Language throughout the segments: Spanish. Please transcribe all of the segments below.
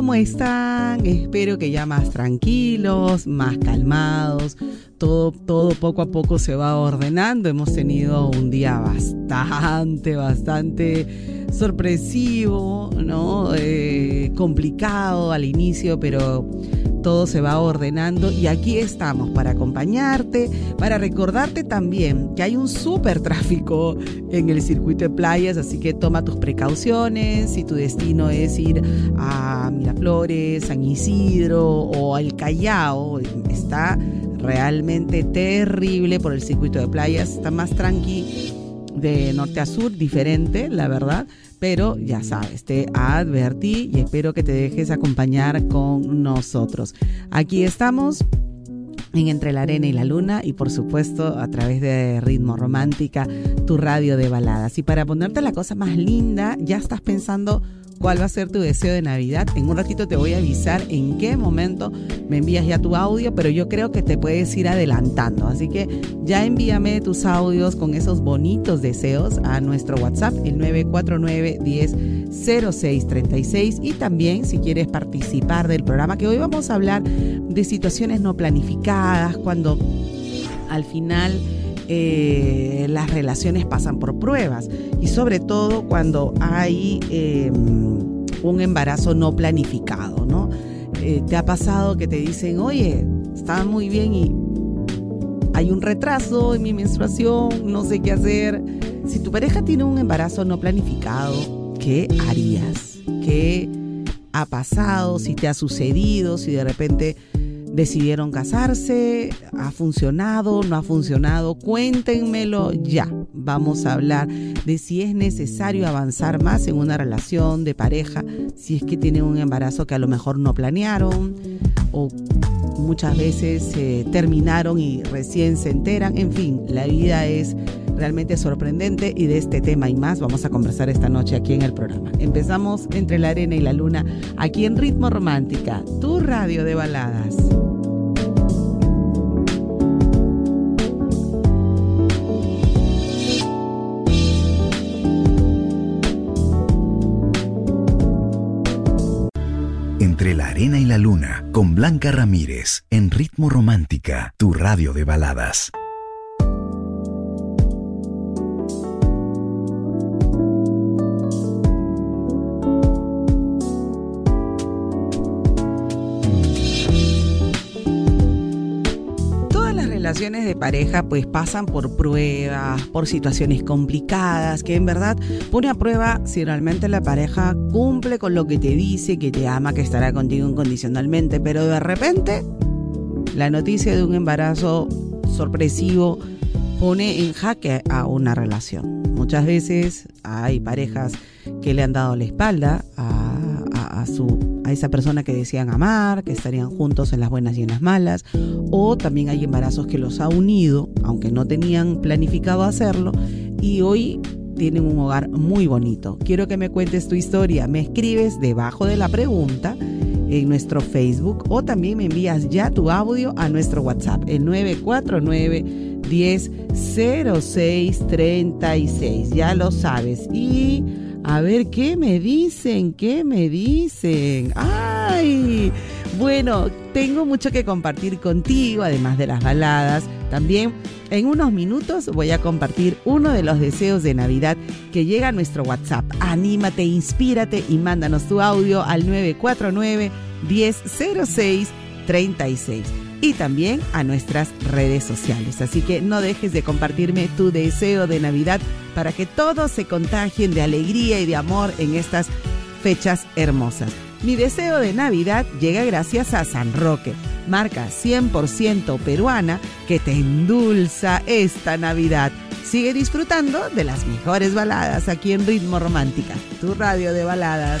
¿Cómo están? Espero que ya más tranquilos, más calmados. Todo, todo poco a poco se va ordenando. Hemos tenido un día bastante, bastante sorpresivo, ¿no? Eh, complicado al inicio, pero todo se va ordenando y aquí estamos para acompañarte, para recordarte también que hay un súper tráfico en el circuito de playas, así que toma tus precauciones si tu destino es ir a Miraflores, San Isidro o al Callao, está realmente terrible por el circuito de playas, está más tranqui de norte a sur, diferente, la verdad, pero ya sabes, te advertí y espero que te dejes acompañar con nosotros. Aquí estamos en Entre la Arena y la Luna y por supuesto a través de Ritmo Romántica, tu radio de baladas. Y para ponerte la cosa más linda, ya estás pensando cuál va a ser tu deseo de Navidad. En un ratito te voy a avisar en qué momento me envías ya tu audio, pero yo creo que te puedes ir adelantando. Así que ya envíame tus audios con esos bonitos deseos a nuestro WhatsApp, el 949 10 0636 y también si quieres participar del programa que hoy vamos a hablar de situaciones no planificadas cuando al final eh, las relaciones pasan por pruebas y sobre todo cuando hay eh, un embarazo no planificado, ¿no? Eh, ¿Te ha pasado que te dicen, oye, estaba muy bien y hay un retraso en mi menstruación, no sé qué hacer? Si tu pareja tiene un embarazo no planificado, ¿qué harías? ¿Qué ha pasado? Si te ha sucedido, si de repente decidieron casarse, ha funcionado, no ha funcionado, cuéntenmelo ya. Vamos a hablar de si es necesario avanzar más en una relación de pareja, si es que tienen un embarazo que a lo mejor no planearon o muchas veces terminaron y recién se enteran. En fin, la vida es realmente sorprendente y de este tema y más vamos a conversar esta noche aquí en el programa. Empezamos entre la arena y la luna, aquí en Ritmo Romántica, tu radio de baladas. Entre la arena y la luna, con Blanca Ramírez, en Ritmo Romántica, tu radio de baladas. Relaciones de pareja pues pasan por pruebas, por situaciones complicadas, que en verdad pone a prueba si realmente la pareja cumple con lo que te dice, que te ama, que estará contigo incondicionalmente, pero de repente la noticia de un embarazo sorpresivo pone en jaque a una relación. Muchas veces hay parejas que le han dado la espalda a, a- esa persona que decían amar, que estarían juntos en las buenas y en las malas, o también hay embarazos que los ha unido, aunque no tenían planificado hacerlo, y hoy tienen un hogar muy bonito. Quiero que me cuentes tu historia, me escribes debajo de la pregunta en nuestro Facebook o también me envías ya tu audio a nuestro WhatsApp, el 949 10 06 36. Ya lo sabes. Y a ver qué me dicen, qué me dicen. ¡Ay! Bueno, tengo mucho que compartir contigo, además de las baladas. También en unos minutos voy a compartir uno de los deseos de Navidad que llega a nuestro WhatsApp. Anímate, inspírate y mándanos tu audio al 949 1006 36. Y también a nuestras redes sociales. Así que no dejes de compartirme tu deseo de Navidad para que todos se contagien de alegría y de amor en estas fechas hermosas. Mi deseo de Navidad llega gracias a San Roque, marca 100% peruana que te endulza esta Navidad. Sigue disfrutando de las mejores baladas aquí en Ritmo Romántica, tu radio de baladas.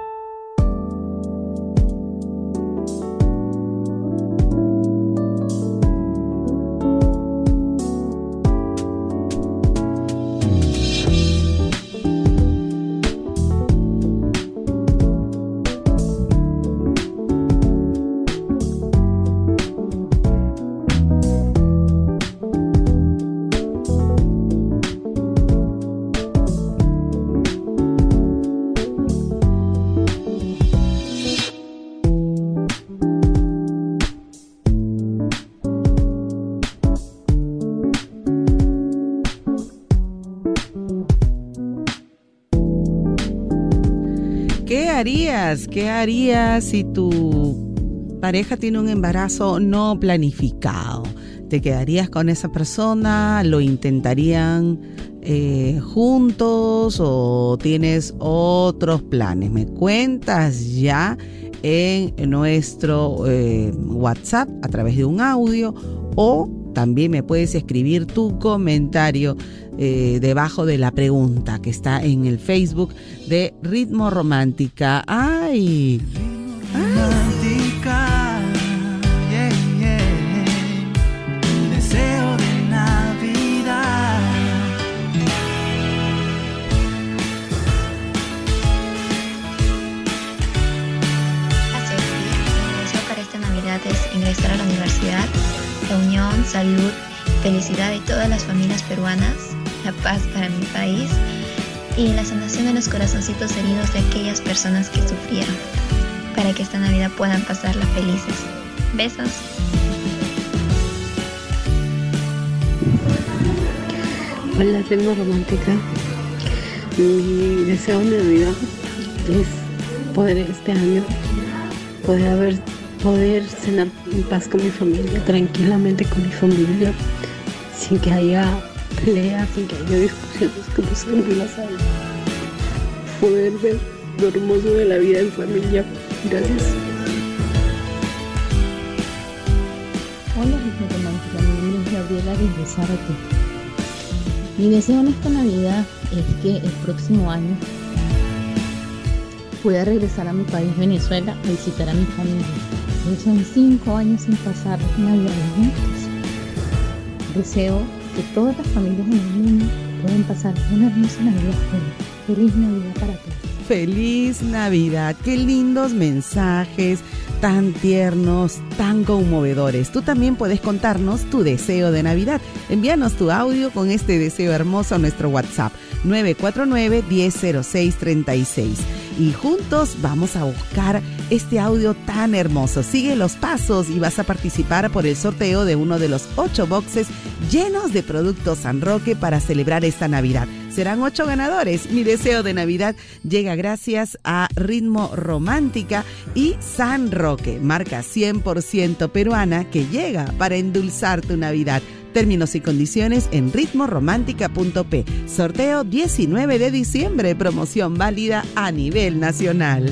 ¿Qué harías si tu pareja tiene un embarazo no planificado? ¿Te quedarías con esa persona? ¿Lo intentarían eh, juntos o tienes otros planes? Me cuentas ya en nuestro eh, WhatsApp a través de un audio o también me puedes escribir tu comentario eh, debajo de la pregunta que está en el Facebook de Ritmo Romántica. ¡Ay! Felicidad de todas las familias peruanas, la paz para mi país y la sanación de los corazoncitos heridos de aquellas personas que sufrieron, para que esta Navidad puedan pasarla felices. Besos. Hola, Ritmo Romántica. Mi deseo de Navidad es poder este año poder haber poder cenar en paz con mi familia, tranquilamente con mi familia, sin que haya peleas, sin que haya discusiones como siempre las hay. Poder ver lo hermoso de la vida en familia. Gracias. Hola, Ritmo Romántica. Mi nombre es Gabriela desde Zárate. Mi deseo en esta Navidad es que el próximo año pueda regresar a mi país, Venezuela, a visitar a mi familia. Son cinco años sin pasar Navidad juntos. Deseo que todas las familias en el mundo puedan pasar una hermosa Navidad juntos. Feliz Navidad para todos. Feliz Navidad, qué lindos mensajes, tan tiernos, tan conmovedores. Tú también puedes contarnos tu deseo de Navidad. Envíanos tu audio con este deseo hermoso a nuestro WhatsApp 949-100636. Y juntos vamos a buscar este audio tan hermoso. Sigue los pasos y vas a participar por el sorteo de uno de los ocho boxes llenos de productos San Roque para celebrar esta Navidad. Serán ocho ganadores. Mi deseo de Navidad llega gracias a Ritmo Romántica y San Roque, marca 100% peruana que llega para endulzar tu Navidad. Términos y condiciones en ritmoromántica.p. Sorteo 19 de diciembre, promoción válida a nivel nacional.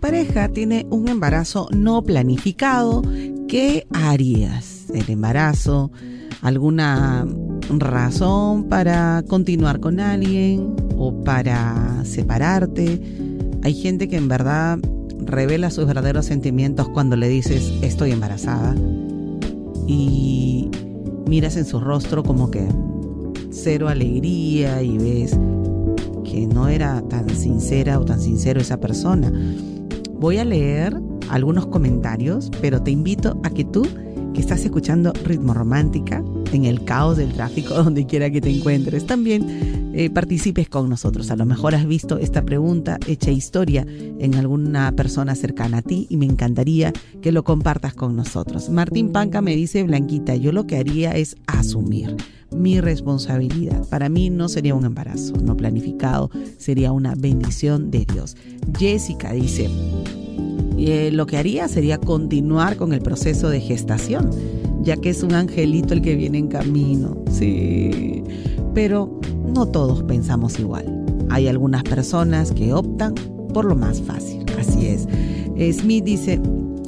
Pareja tiene un embarazo no planificado, ¿qué harías? ¿El embarazo? ¿Alguna razón para continuar con alguien o para separarte? Hay gente que en verdad revela sus verdaderos sentimientos cuando le dices estoy embarazada y miras en su rostro como que cero alegría y ves que no era tan sincera o tan sincero esa persona. Voy a leer algunos comentarios, pero te invito a que tú, que estás escuchando Ritmo Romántica, en el caos del tráfico, donde quiera que te encuentres, también eh, participes con nosotros. A lo mejor has visto esta pregunta hecha historia en alguna persona cercana a ti y me encantaría que lo compartas con nosotros. Martín Panca me dice, Blanquita, yo lo que haría es asumir mi responsabilidad. Para mí no sería un embarazo no planificado, sería una bendición de Dios. Jessica dice, eh, lo que haría sería continuar con el proceso de gestación, ya que es un angelito el que viene en camino. Sí, pero no todos pensamos igual. Hay algunas personas que optan por lo más fácil. Así es. Smith dice,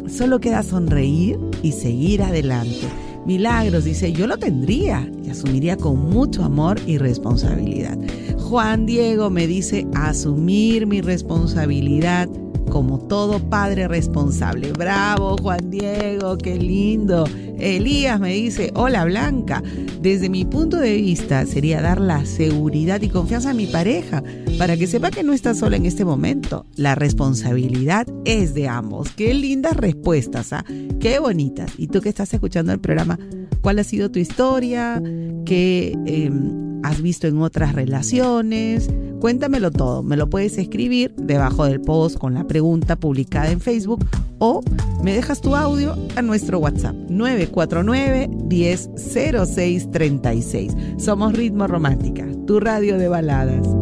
solo queda sonreír y seguir adelante. Milagros dice, yo lo tendría y asumiría con mucho amor y responsabilidad. Juan Diego me dice, asumir mi responsabilidad como todo padre responsable. Bravo, Juan Diego, qué lindo. Elías me dice, hola Blanca, desde mi punto de vista sería dar la seguridad y confianza a mi pareja para que sepa que no está sola en este momento. La responsabilidad es de ambos. Qué lindas respuestas, ¿ah? Qué bonitas. Y tú que estás escuchando el programa, ¿cuál ha sido tu historia? ¿Qué em, has visto en otras relaciones? Cuéntamelo todo. Me lo puedes escribir debajo del post con la pregunta publicada en Facebook o me dejas tu audio a nuestro WhatsApp 949 100636. Somos Ritmo Romántica, tu radio de baladas.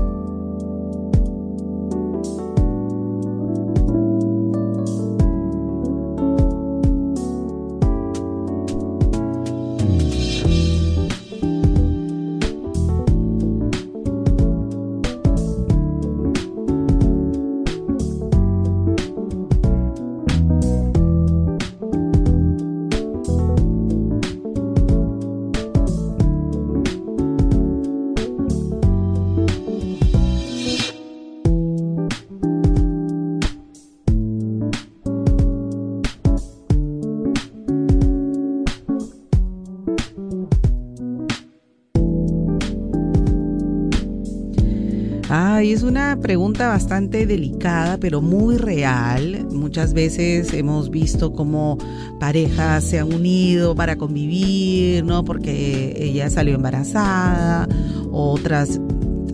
Una pregunta bastante delicada, pero muy real. Muchas veces hemos visto cómo parejas se han unido para convivir, ¿no? Porque ella salió embarazada, otras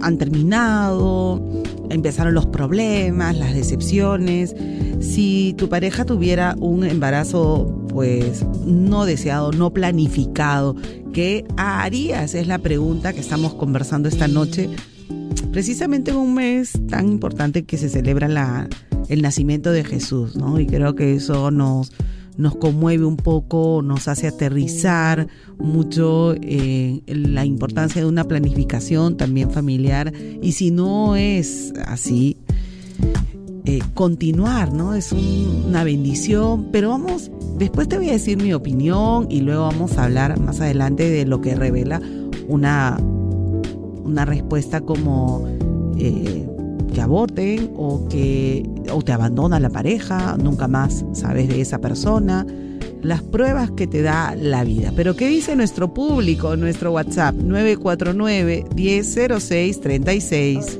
han terminado, empezaron los problemas, las decepciones. Si tu pareja tuviera un embarazo pues no deseado, no planificado, ¿qué harías? Es la pregunta que estamos conversando esta noche precisamente en un mes tan importante que se celebra el nacimiento de Jesús, ¿no? Y creo que eso nos, nos conmueve un poco, nos hace aterrizar mucho eh, la importancia de una planificación también familiar. Y si no es así, eh, continuar, ¿no? Es una bendición, pero vamos, después te voy a decir mi opinión y luego vamos a hablar más adelante de lo que revela una una respuesta como eh, que aborten o que o te abandona la pareja, nunca más sabes de esa persona, las pruebas que te da la vida. Pero ¿qué dice nuestro público, nuestro WhatsApp 949 1006 36?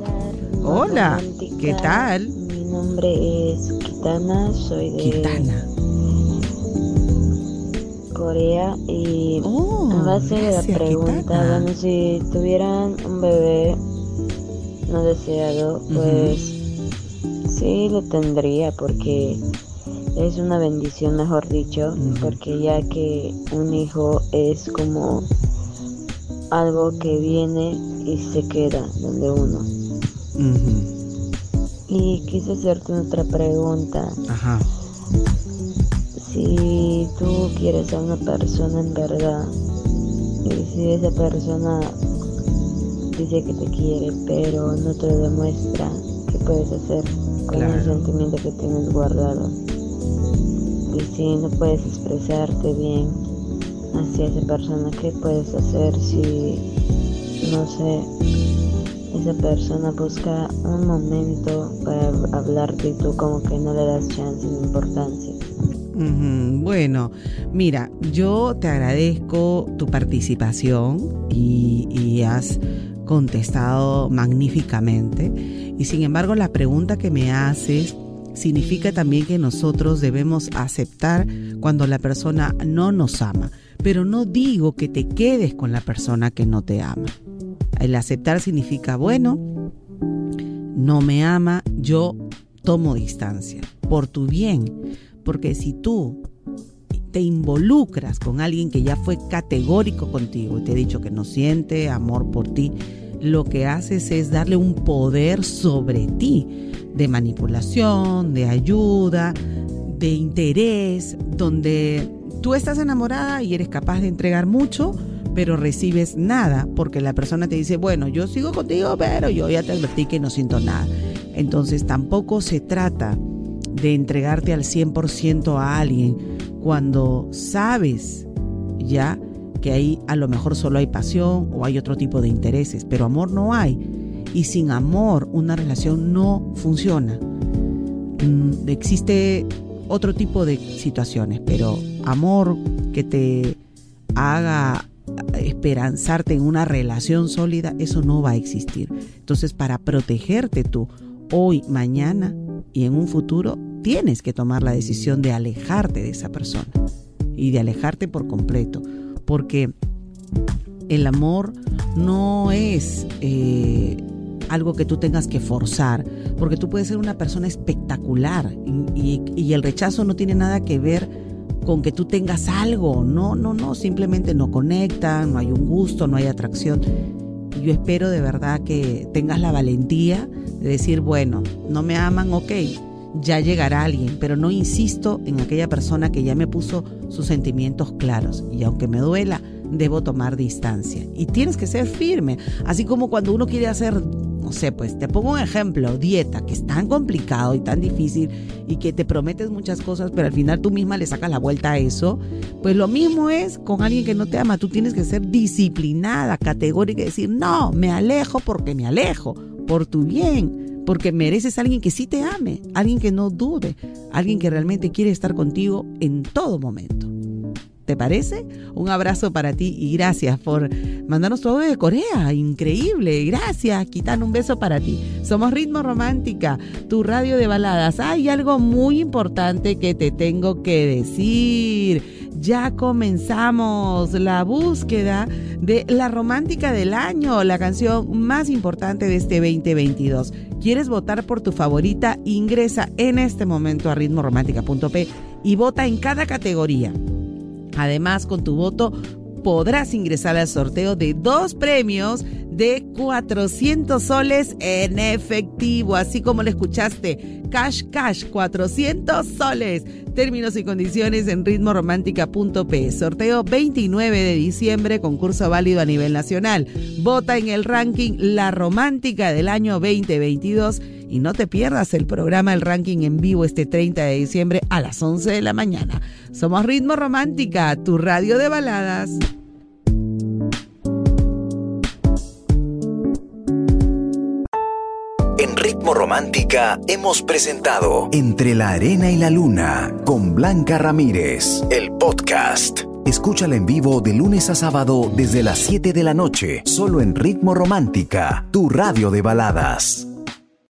Hola, ¿qué tal? Mi nombre es Kitana, soy de Kitana. Corea y Oh, a base de la pregunta, bueno, si tuvieran un bebé no deseado, pues sí lo tendría porque es una bendición, mejor dicho, porque ya que un hijo es como algo que viene y se queda donde uno. Y quise hacerte otra pregunta. Ajá. Si tú quieres a una persona en verdad, y si esa persona dice que te quiere, pero no te lo demuestra, ¿qué puedes hacer con el sentimiento que tienes guardado? Y si no puedes expresarte bien hacia esa persona, ¿qué puedes hacer si, no sé, esa persona busca un momento para hablarte y tú como que no le das chance ni importancia? Bueno, mira, yo te agradezco tu participación y, has contestado magníficamente. Y sin embargo, la pregunta que me haces significa también que nosotros debemos aceptar cuando la persona no nos ama. Pero no digo que te quedes con la persona que no te ama. El aceptar significa, bueno, no me ama, yo tomo distancia, por tu bien. Porque si tú te involucras con alguien que ya fue categórico contigo y te ha dicho que no siente amor por ti, lo que haces es darle un poder sobre ti de manipulación, de ayuda, de interés, donde tú estás enamorada y eres capaz de entregar mucho, pero recibes nada, porque la persona te dice, bueno, yo sigo contigo, pero yo ya te advertí que no siento nada. Entonces tampoco se trata de entregarte al 100% a alguien cuando sabes ya que ahí a lo mejor solo hay pasión o hay otro tipo de intereses, pero amor no hay. Y sin amor una relación no funciona. Mm, existe otro tipo de situaciones, pero amor que te haga esperanzarte en una relación sólida, eso no va a existir. Entonces, para protegerte tú hoy, mañana y en un futuro, tienes que tomar la decisión de alejarte de esa persona y de alejarte por completo porque el amor no es eh, algo que tú tengas que forzar, porque tú puedes ser una persona espectacular y, y, el rechazo no tiene nada que ver con que tú tengas algo, no, no, no, simplemente no conectan, no hay un gusto, no hay atracción. Yo espero de verdad que tengas la valentía de decir, bueno, no me aman, ok, ya llegará alguien, pero no insisto en aquella persona que ya me puso sus sentimientos claros. Y aunque me duela, debo tomar distancia. Y tienes que ser firme, así como cuando uno quiere hacer, no sé, pues te pongo un ejemplo, dieta, que es tan complicado y tan difícil y que te prometes muchas cosas, pero al final tú misma le sacas la vuelta a eso, pues lo mismo es con alguien que no te ama, tú tienes que ser disciplinada, categórica y decir, no, me alejo porque me alejo, por tu bien porque mereces a alguien que sí te ame, alguien que no dude, alguien que realmente quiere estar contigo en todo momento. ¿Te parece? Un abrazo para ti y gracias por mandarnos audio de Corea. Increíble. Gracias. Quitan un beso para ti. Somos Ritmo Romántica, tu radio de baladas. Hay algo muy importante que te tengo que decir. Ya comenzamos la búsqueda de la romántica del año, la canción más importante de este 2022. ¿Quieres votar por tu favorita? Ingresa en este momento a ritmoromántica.p y vota en cada categoría. Además, con tu voto podrás ingresar al sorteo de dos premios de 400 soles en efectivo, así como lo escuchaste. Cash Cash, 400 soles. Términos y condiciones en ritmoromántica.p. Sorteo 29 de diciembre, concurso válido a nivel nacional. Vota en el ranking La Romántica del año 2022 y no te pierdas el programa El Ranking en vivo este 30 de diciembre a las 11 de la mañana. Somos Ritmo Romántica, tu radio de baladas. En Ritmo Romántica hemos presentado Entre la Arena y la Luna con Blanca Ramírez, el podcast. Escúchala en vivo de lunes a sábado desde las 7 de la noche, solo en Ritmo Romántica, tu radio de baladas.